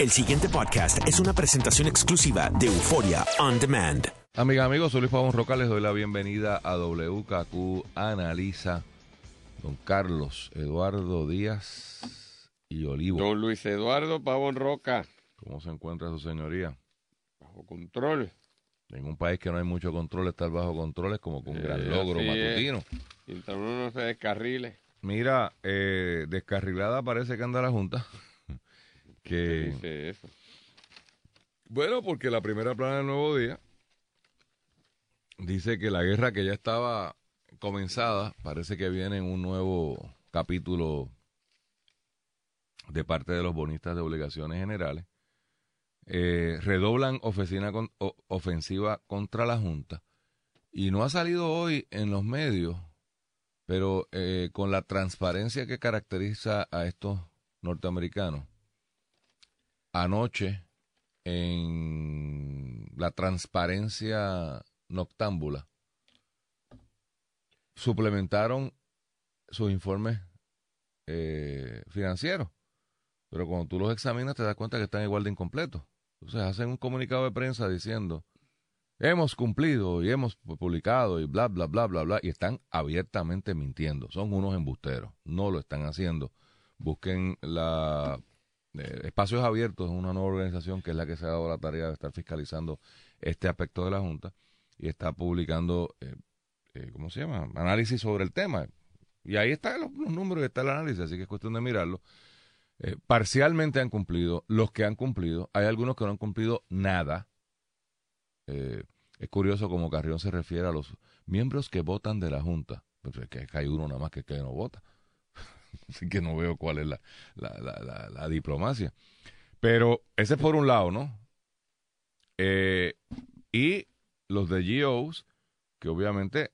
El siguiente podcast es una presentación exclusiva de Euforia On Demand. Amigas, amigos, soy Luis Pavón Roca, les doy la bienvenida a WKQ Analiza. Don Carlos Eduardo Díaz y Olivo. Don Luis Eduardo Pavón Roca, ¿Cómo se encuentra su señoría? bajo control. En un país que no hay mucho control, estar bajo control es como que un Eh, gran logro matutino. Mientras uno no se descarrile. Mira, eh, descarrilada parece que anda la Junta. Que Dice eso. Bueno, porque la primera plana del Nuevo Día dice que la guerra que ya estaba comenzada, parece que viene en un nuevo capítulo de parte de los bonistas de obligaciones generales. Eh, redoblan ofensiva, con- ofensiva contra la Junta. Y no ha salido hoy en los medios, pero eh, con la transparencia que caracteriza a estos norteamericanos, anoche en la transparencia noctámbula, suplementaron sus informes eh, financieros. Pero cuando tú los examinas te das cuenta que están igual de incompletos. Entonces hacen un comunicado de prensa diciendo, hemos cumplido y hemos publicado y bla, bla, bla, bla, bla. Y están abiertamente mintiendo. Son unos embusteros. No lo están haciendo. Busquen la Espacios Abiertos es una nueva organización que es la que se ha dado la tarea de estar fiscalizando este aspecto de la Junta y está publicando, eh, eh, ¿cómo se llama? Análisis sobre el tema. Y ahí están los, los números está el análisis, así que es cuestión de mirarlo. Eh, parcialmente han cumplido, los que han cumplido, hay algunos que no han cumplido nada. Eh, es curioso como Carrión se refiere a los miembros que votan de la Junta. Pues es que hay uno nada más que no vota. Así que no veo cuál es la, la, la, la, diplomacia. Pero ese es por un lado, ¿no? Eh, y los de GOs, que obviamente,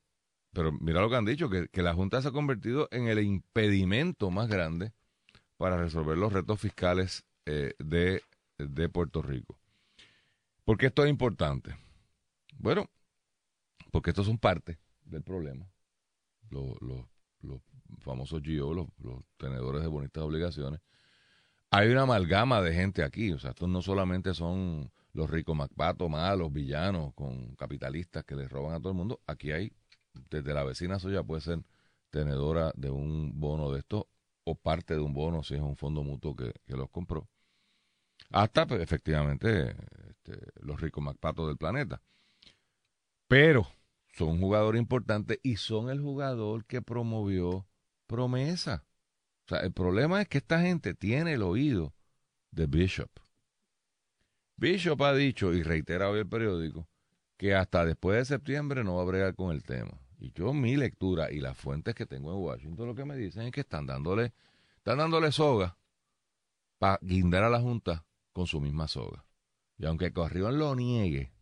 pero mira lo que han dicho, que, que la Junta se ha convertido en el impedimento más grande para resolver los retos fiscales eh, de, de Puerto Rico. ¿Por qué esto es importante? Bueno, porque estos son parte del problema. Los, los famosos GO, los, tenedores de bonitas obligaciones. Hay una amalgama de gente aquí. O sea, estos no solamente son los ricos macpatos, malos, villanos, con capitalistas que les roban a todo el mundo. Aquí hay, desde la vecina suya puede ser tenedora de un bono de estos o parte de un bono si es un fondo mutuo que, que los compró. Hasta, pues, efectivamente, este, los ricos macpatos del planeta. Pero son un jugador importante y son el jugador que promovió promesa. O sea, el problema es que esta gente tiene el oído de Bishop. Bishop ha dicho, y reitera hoy el periódico, que hasta después de septiembre no va a bregar con el tema. Y yo, mi lectura y las fuentes que tengo en Washington, lo que me dicen es que están dándole, están dándole soga para guindar a la Junta con su misma soga. Y aunque Corrión lo niegue,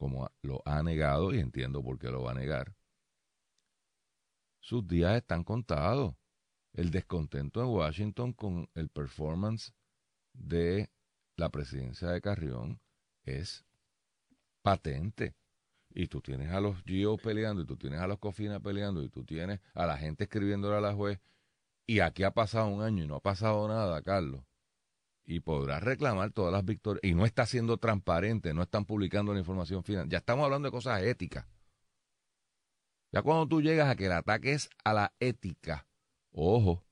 como lo ha negado, y entiendo por qué lo va a negar, sus días están contados. El descontento en Washington con el performance de la presidencia de Carrión es patente. Y tú tienes a los GIO peleando, y tú tienes a los Cofina peleando, y tú tienes a la gente escribiéndole a la juez. Y aquí ha pasado un año y no ha pasado nada, Carlos. Y podrás reclamar todas las victorias. Y no está siendo transparente, no están publicando la información final. Ya estamos hablando de cosas éticas. Ya cuando tú llegas a que el ataque es a la ética, ojo,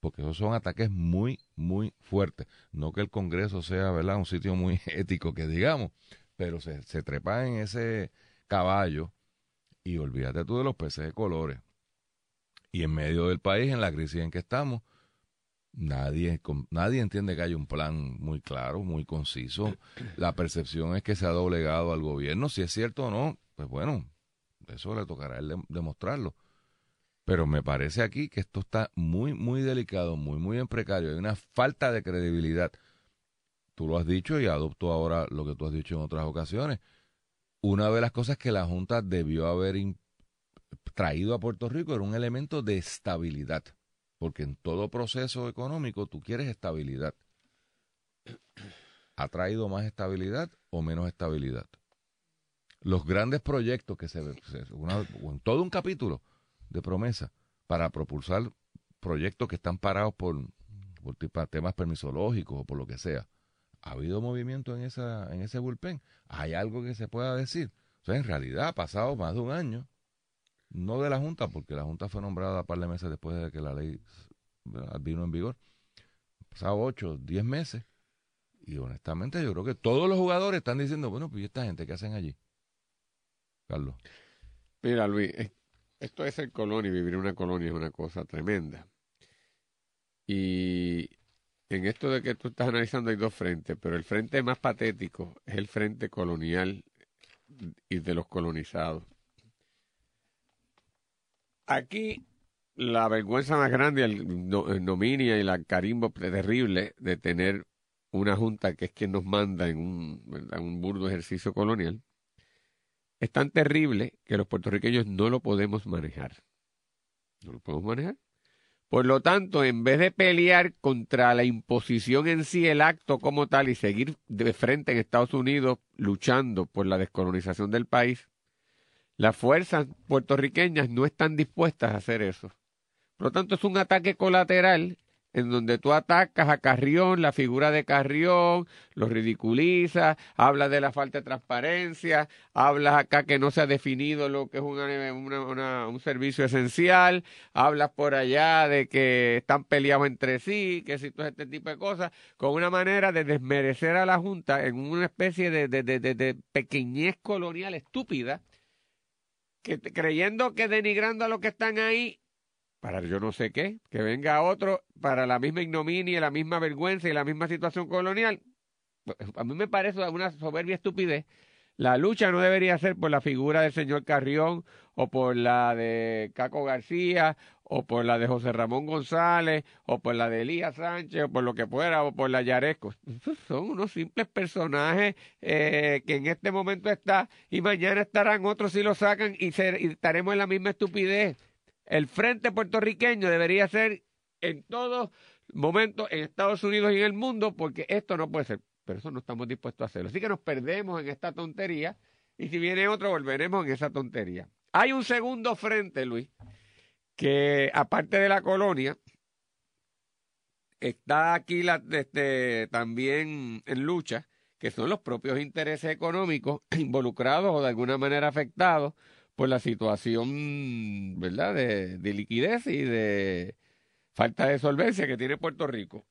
porque esos son ataques muy, muy fuertes. No que el Congreso sea, ¿verdad?, un sitio muy ético, que digamos, pero se, se trepa en ese caballo y olvídate tú de los peces de colores. Y en medio del país, en la crisis en que estamos, nadie, nadie entiende que hay un plan muy claro, muy conciso. La percepción es que se ha doblegado al gobierno. Si es cierto o no, pues bueno, eso le tocará a él dem- demostrarlo. Pero me parece aquí que esto está muy, muy delicado, muy, muy en precario. Hay una falta de credibilidad. Tú lo has dicho y adopto ahora lo que tú has dicho en otras ocasiones. Una de las cosas que la Junta debió haber traído a Puerto Rico era un elemento de estabilidad. Porque en todo proceso económico tú quieres estabilidad. ¿Ha traído más estabilidad o menos estabilidad? Los grandes proyectos que se, una- en todo un capítulo de promesa para propulsar proyectos que están parados por, por temas permisológicos o por lo que sea. ¿Ha habido movimiento en, esa, en ese bullpen? ¿Hay algo que se pueda decir? O sea, en realidad ha pasado más de un año, no de la Junta, porque la Junta fue nombrada un par de meses después de que la ley vino en vigor. Pasado ocho, diez meses. Y honestamente yo creo que todos los jugadores están diciendo, bueno, pues ¿y esta gente qué hacen allí? Carlos. Mira, Luis, esto es el colonia vivir en una colonia es una cosa tremenda. Y en esto de que tú estás analizando hay dos frentes, pero el frente más patético es el frente colonial y de los colonizados. Aquí la vergüenza más grande, el, y la carimbo terrible de tener una junta que es quien nos manda un, en un burdo ejercicio colonial, es tan terrible que los puertorriqueños no lo podemos manejar. No lo podemos manejar. Por lo tanto, en vez de pelear contra la imposición en sí, el acto como tal, y seguir de frente en Estados Unidos luchando por la descolonización del país, las fuerzas puertorriqueñas no están dispuestas a hacer eso. Por lo tanto, es un ataque colateral en donde tú atacas a Carrión, la figura de Carrión, lo ridiculizas, hablas de la falta de transparencia, hablas acá que no se ha definido lo que es un servicio esencial, hablas por allá de que están peleados entre sí, que si todo este tipo de cosas, con una manera de desmerecer a la Junta en una especie de, de pequeñez colonial estúpida, que creyendo que denigrando a los que están ahí para yo no sé qué, que venga otro para la misma ignominia, la misma vergüenza y la misma situación colonial. A mí me parece una soberbia estupidez. La lucha no debería ser por la figura del señor Carrión o por la de Caco García o por la de José Ramón González o por la de Elías Sánchez o por lo que fuera o por la Yaresco. son unos simples personajes eh, que en este momento está y mañana estarán otros si lo sacan y, y estaremos en la misma estupidez. El frente puertorriqueño debería ser en todos momentos en Estados Unidos y en el mundo, porque esto no puede ser. Pero eso no estamos dispuestos a hacerlo. Así que nos perdemos en esta tontería y si viene otro, volveremos en esa tontería. Hay un segundo frente, Luis, que aparte de la colonia, está aquí la, este, también en lucha, que son los propios intereses económicos involucrados o de alguna manera afectados por la situación, ¿verdad?, de, de liquidez y de falta de solvencia que tiene Puerto Rico.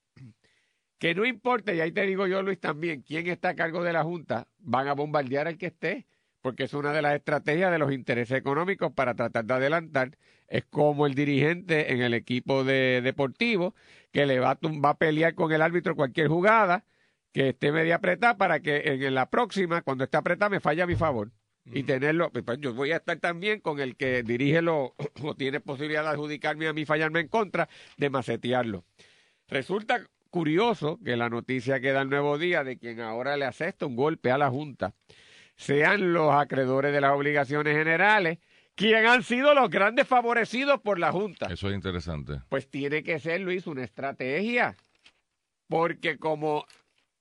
Que no importa, y ahí te digo yo, Luis, también, quién está a cargo de la Junta, van a bombardear al que esté, porque es una de las estrategias de los intereses económicos para tratar de adelantar. Es como el dirigente en el equipo de deportivo que le va a, va a pelear con el árbitro cualquier jugada que esté media apretada para que en la próxima, cuando esté apretada, me falle a mi favor. Y tenerlo, pues, pues yo voy a estar también con el que dirige lo, o tiene posibilidad de adjudicarme a mí fallarme en contra, de macetearlo. Resulta curioso que la noticia que da el nuevo día de quien ahora le acepta un golpe a la Junta. Sean los acreedores de las obligaciones generales, quien han sido los grandes favorecidos por la Junta. Eso es interesante. Pues tiene que ser, Luis, una estrategia. Porque como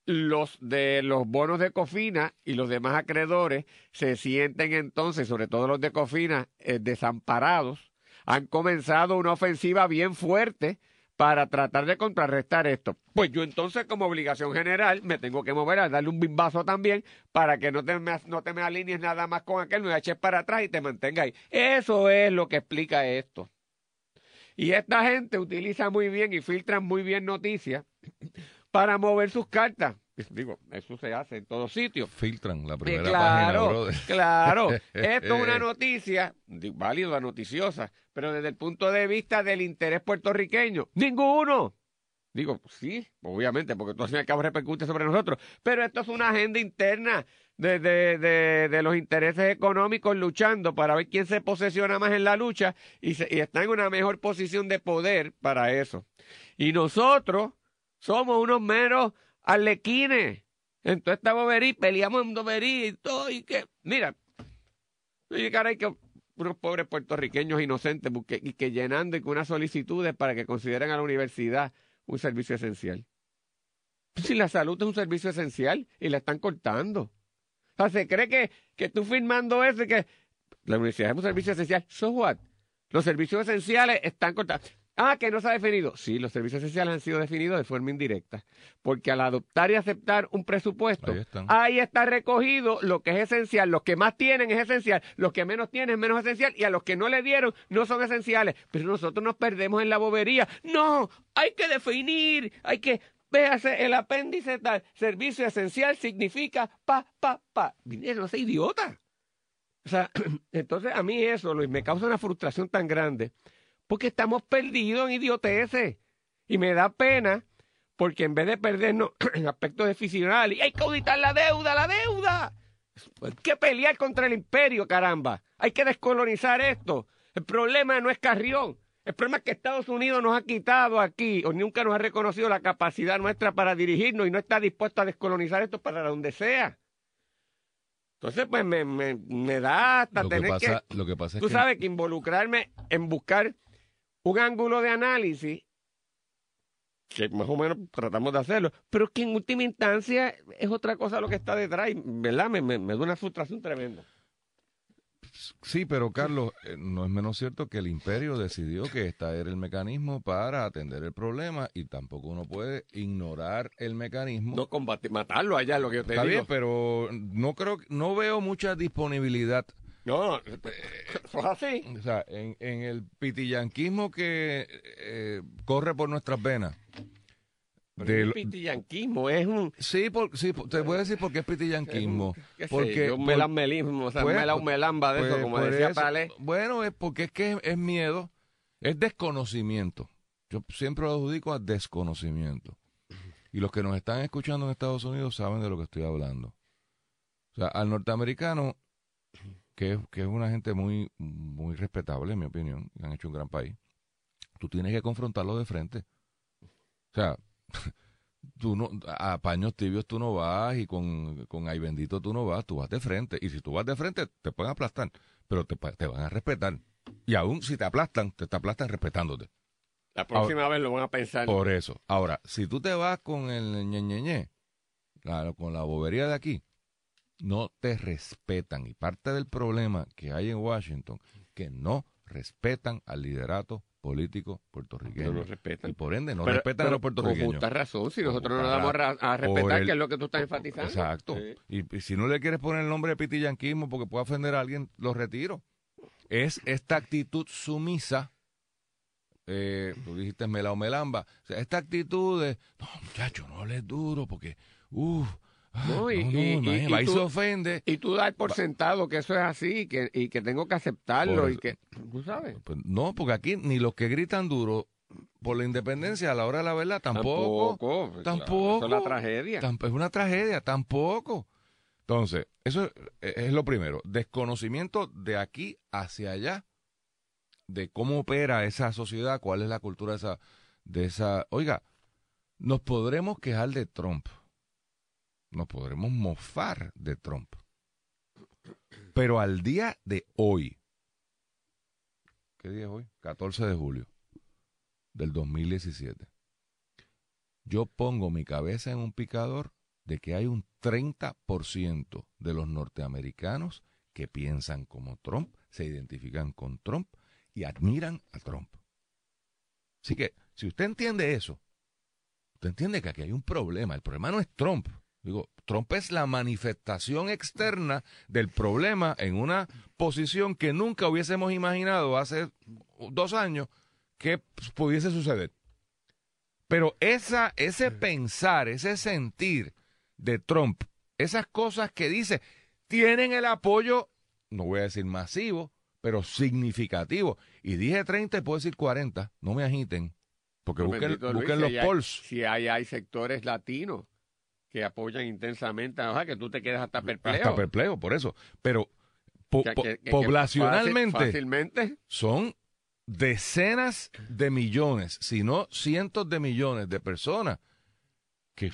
los de los bonos de Cofina y los demás acreedores se sienten entonces, sobre todo los de Cofina, eh, desamparados. Han comenzado una ofensiva bien fuerte para tratar de contrarrestar esto. Pues yo entonces como obligación general me tengo que mover a darle un bimbazo también para que no te me, no te me alinees nada más con aquel, me eches para atrás y te mantenga ahí. Eso es lo que explica esto. Y esta gente utiliza muy bien y filtra muy bien noticias para mover sus cartas. Digo, eso se hace en todos sitios. Filtran la primera claro, página, Claro, esto es una noticia, válida, noticiosa, pero desde el punto de vista del interés puertorriqueño, ninguno. Digo, sí, obviamente, porque todo al fin y al cabo repercute sobre nosotros, pero esto es una agenda interna de, de, de, de, los intereses económicos luchando para ver quién se posesiona más en la lucha y, y está en una mejor posición de poder para eso. Y nosotros somos unos meros arlequines. Entonces esta bobería, peleamos en bobería y todo, y que, mira, y caray, que unos pobres puertorriqueños inocentes y que llenando y con unas solicitudes para que consideren a la universidad un servicio esencial. Si la salud es un servicio esencial y la están cortando. O sea, se cree que, que tú firmando eso y que la universidad es un servicio esencial. So what? Los servicios esenciales están cortados. Ah, que no se ha definido. Sí, los servicios esenciales han sido definidos de forma indirecta. Porque al adoptar y aceptar un presupuesto, Ahí está recogido lo que es esencial. Los que más tienen es esencial. Los que menos tienen es menos esencial. Y a los que no le dieron no son esenciales. Pero nosotros nos perdemos en la bobería. No, hay que definir. Hay que. Véase el apéndice tal. Servicio esencial significa pa, pa, pa. Mire, no sea idiota. O sea, entonces a mí eso, Luis, me causa una frustración tan grande porque estamos perdidos en idioteces. Y me da pena porque en vez de perdernos en aspectos decisionales, hay que auditar la deuda, la deuda. Hay que pelear contra el imperio, caramba. Hay que descolonizar esto. El problema no es Carrión. El problema es que Estados Unidos nos ha quitado aquí, o nunca nos ha reconocido la capacidad nuestra para dirigirnos y no está dispuesto a descolonizar esto para donde sea. Entonces, pues me, me, me da hasta Lo que tener que pasa, lo que pasa es Tú que sabes que involucrarme en buscar un ángulo de análisis, que más o menos tratamos de hacerlo, pero que en última instancia es otra cosa lo que está detrás, y, ¿verdad? Me, me, me da una frustración tremenda. Sí, pero Carlos, eh, no es menos cierto que el imperio decidió que este era el mecanismo para atender el problema y tampoco uno puede ignorar el mecanismo. No combatir, matarlo allá, lo que yo te Está digo. bien, pero no creo, no veo mucha disponibilidad. No, eso es así. O sea, en, en el pitillanquismo que eh, corre por nuestras venas. Pero el pitillanquismo es un... sí, por- sí, te voy a decir por qué es pitillanquismo. qué sé Porque yo, un por- melanmelismo, o sea, pues, un mela- un melamba de pues, eso, como decía eso- Palé. Bueno, es porque es que es, es miedo, es desconocimiento. Yo siempre lo adjudico a desconocimiento. Y los que nos están escuchando en Estados Unidos saben de lo que estoy hablando. O sea, al norteamericano, que es, que es una gente muy, muy respetable, en mi opinión, y han hecho un gran país, tú tienes que confrontarlo de frente. O sea, tú no, a paños tibios tú no vas y con, con ay bendito tú no vas, tú vas de frente. Y si tú vas de frente, te pueden aplastar, pero te, te van a respetar. Y aún si te aplastan, te, te aplastan respetándote. La próxima vez lo van a pensar. Por eso. Ahora, si tú te vas con el ñeñeñe, claro, con la bobería de aquí, no te respetan. Y parte del problema que hay en Washington, que no respetan al liderato político puertorriqueño. No nos respetan. Y por ende no Pero- respetan a los Con puertorriqueños. justa razón, si Con nosotros no nos damos ra- a respetar, el- que es lo que tú estás enfatizando. Exacto. Sí. Y, y si no le quieres poner el nombre de pitillanquismo porque puede ofender a alguien, lo retiro. Es esta actitud sumisa. Eh, tú dijiste melao melamba. O sea, esta actitud de, no, muchacho, no hables duro porque, uff, No, y- no, no, y- y- tú- se ofende. Y tú das por sentado que eso es así y que, y que tengo que aceptarlo Por y que... ¿Tú sabes? Pues no, porque aquí ni los que gritan duro por la independencia a la hora de la verdad tampoco. Tampoco. tampoco. Eso es la tragedia. Es una tragedia, tampoco. Entonces, eso es, es lo primero. Desconocimiento de aquí hacia allá, de cómo opera esa sociedad, cuál es la cultura de esa, de esa. Oiga, nos podremos quejar de Trump. Nos podremos mofar de Trump. Pero al día de hoy, ¿qué día es hoy? 14 de julio del 2017. Yo pongo mi cabeza en un picador de que hay un 30% de los norteamericanos que piensan como Trump, se identifican con Trump y admiran a Trump. Así que, si usted entiende eso, usted entiende que aquí hay un problema. El problema no es Trump. Digo, Trump es la manifestación externa del problema en una posición que nunca hubiésemos imaginado hace dos años que pudiese suceder. Pero esa, ese pensar, ese sentir de Trump, esas cosas que dice, tienen el apoyo, no voy a decir masivo, pero significativo. Y dije 30 y puedo decir 40, no me agiten, porque No, busquen, bendito Luis, busquen si los hay- polls. Si hay, hay sectores latinos que apoyan intensamente, o sea, que tú te quedas hasta perplejo. Hasta perplejo, por eso. Pero po- Que- po- que- que- que poblacionalmente fácil- fácilmente. son decenas de millones, si no cientos de millones de personas que,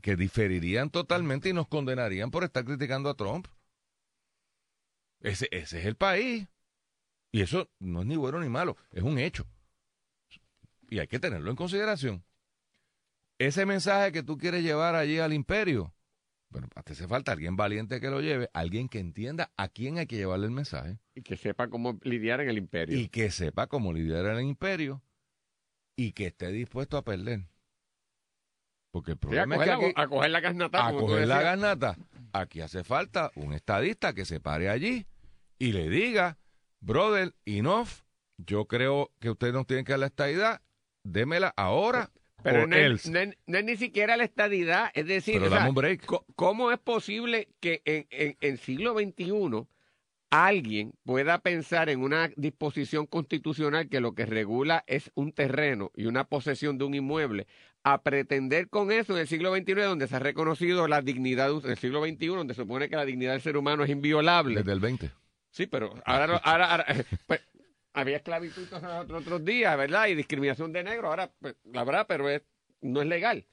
que diferirían totalmente y nos condenarían por estar criticando a Trump. Ese, ese es el país. Y eso no es ni bueno ni malo, es un hecho. Y hay que tenerlo en consideración. Ese mensaje que tú quieres llevar allí al imperio, Pero te hace falta alguien valiente que lo lleve, alguien que entienda a quién hay que llevarle el mensaje Y que sepa cómo lidiar en el imperio. y que sepa cómo lidiar el imperio y que esté dispuesto a perder. Porque el Sí, a, problema coger es que la, a coger la carnata, a coger la ganata, aquí hace falta un estadista que se pare allí y le diga, brother, enough, yo creo que ustedes nos tienen que dar la estadidad, démela ahora Pero no es, no es- no es ni siquiera la estadidad, es decir, Pero o sea, dame un break. co- ¿cómo es posible que en, en, en siglo XXI alguien pueda pensar en una disposición constitucional que lo que regula es un terreno y una posesión de un inmueble, a pretender con eso en el siglo XXI, donde se ha reconocido la dignidad, en el siglo XXI, donde se supone que la dignidad del ser humano es inviolable? Desde el 20. Sí, pero ahora, no- ahora, ahora, pues, había esclavitud otros, otros días, ¿verdad? Y discriminación de negro, ahora pues, la verdad, pero es, no es legal.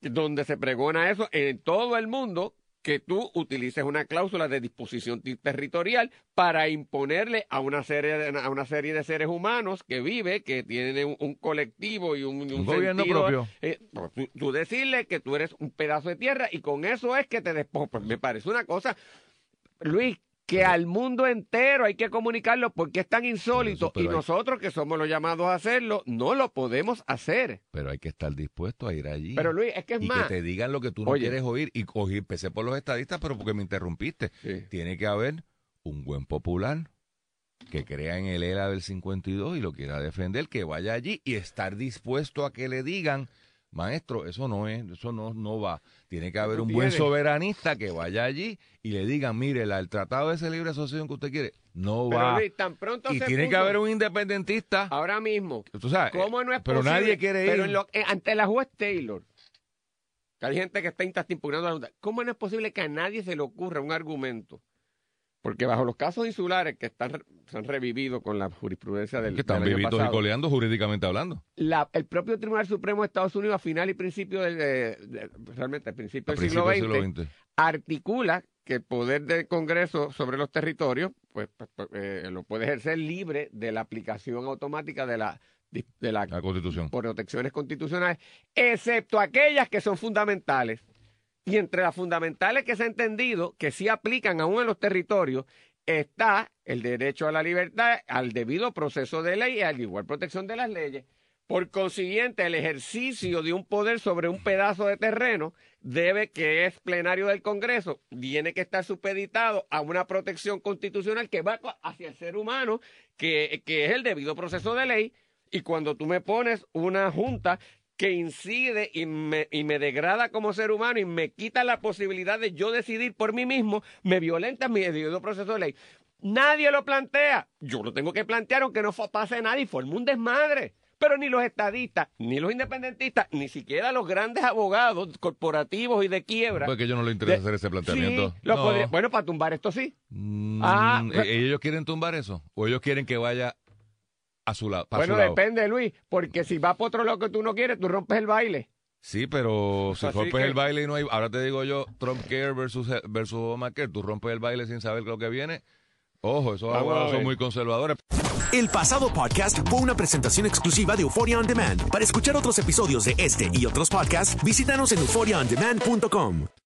Donde se pregona eso en todo el mundo, que tú utilices una cláusula de disposición territorial para imponerle a una serie de, a una serie de seres humanos que vive, que tienen un, un colectivo y un, un Un gobierno sentido, propio. eh, pues, tú, tú decirle que tú eres un pedazo de tierra y con eso es que te despojas. Pues me parece una cosa, Luis, que al mundo entero hay que comunicarlo porque es tan insólito y hay- nosotros que somos los llamados a hacerlo, no lo podemos hacer. Pero hay que estar dispuesto a ir allí. Pero Luis, es que es y más. que te digan lo que tú no Oye. quieres oír. Y cogí, empecé por los estadistas, pero porque me interrumpiste. Sí. Tiene que haber un buen popular que crea en el ELA del 52 y lo quiera defender, que vaya allí y estar dispuesto a que le digan, maestro, eso no es, eso no, no va. Tiene que haber un buen soberanista que vaya allí y le digan, mire, la- el tratado de ese libre asociación que usted quiere no Pero va. Luis, tan pronto y se tiene que haber un independentista. ahora mismo. Tú sabes, ¿Cómo no es pero posible? nadie quiere ir. Pero en lo- eh, ante la juez Taylor, que hay gente que está impugnando la Junta, ¿cómo no es posible que a nadie se le ocurra un argumento? Porque bajo los casos insulares que están se han revivido con la jurisprudencia del, que están del y coleando jurídicamente hablando. la- el propio Tribunal Supremo de Estados Unidos a final y principio del, de- de- realmente al principio A del siglo principios XX, del siglo XX. articula que el poder del Congreso sobre los territorios pues, pues, pues, eh, lo puede ejercer libre de la aplicación automática de la de la La Constitución. protecciones constitucionales, excepto aquellas que son fundamentales. Y entre las fundamentales que se ha entendido que sí aplican aún en los territorios está el derecho a la libertad, al debido proceso de ley y a la igual protección de las leyes. Por consiguiente, el ejercicio de un poder sobre un pedazo de terreno debe, que es plenario del Congreso, tiene que estar supeditado a una protección constitucional que va hacia el ser humano, que, que es el debido proceso de ley. Y cuando tú me pones una junta que incide y me, y me degrada como ser humano y me quita la posibilidad de yo decidir por mí mismo, me violenta mi debido proceso de ley. Nadie lo plantea. Yo lo tengo que plantear aunque no pase nada y forme un desmadre. Pero ni los estadistas, ni los independentistas, ni siquiera los grandes abogados corporativos y de quiebra. Porque a ellos no les interesa de- hacer ese planteamiento. Sí, lo No. podría- bueno, para tumbar esto sí. Mm, Ah, ¿e- ¿Ellos quieren tumbar eso? ¿O ellos quieren que vaya a su lado? para bueno, su lado? depende, Luis, porque si va por otro lado que tú no quieres, tú rompes el baile. Sí, pero si Así rompes que- el baile y no hay... Ahora te digo yo, Trump Care versus, versus Obamacare, tú rompes el baile sin saber lo que viene. Ojo, esos abogados son muy conservadores. El pasado podcast fue una presentación exclusiva de Euphoria On Demand. Para escuchar otros episodios de este y otros podcasts, visítanos en euphoriaondemand.com.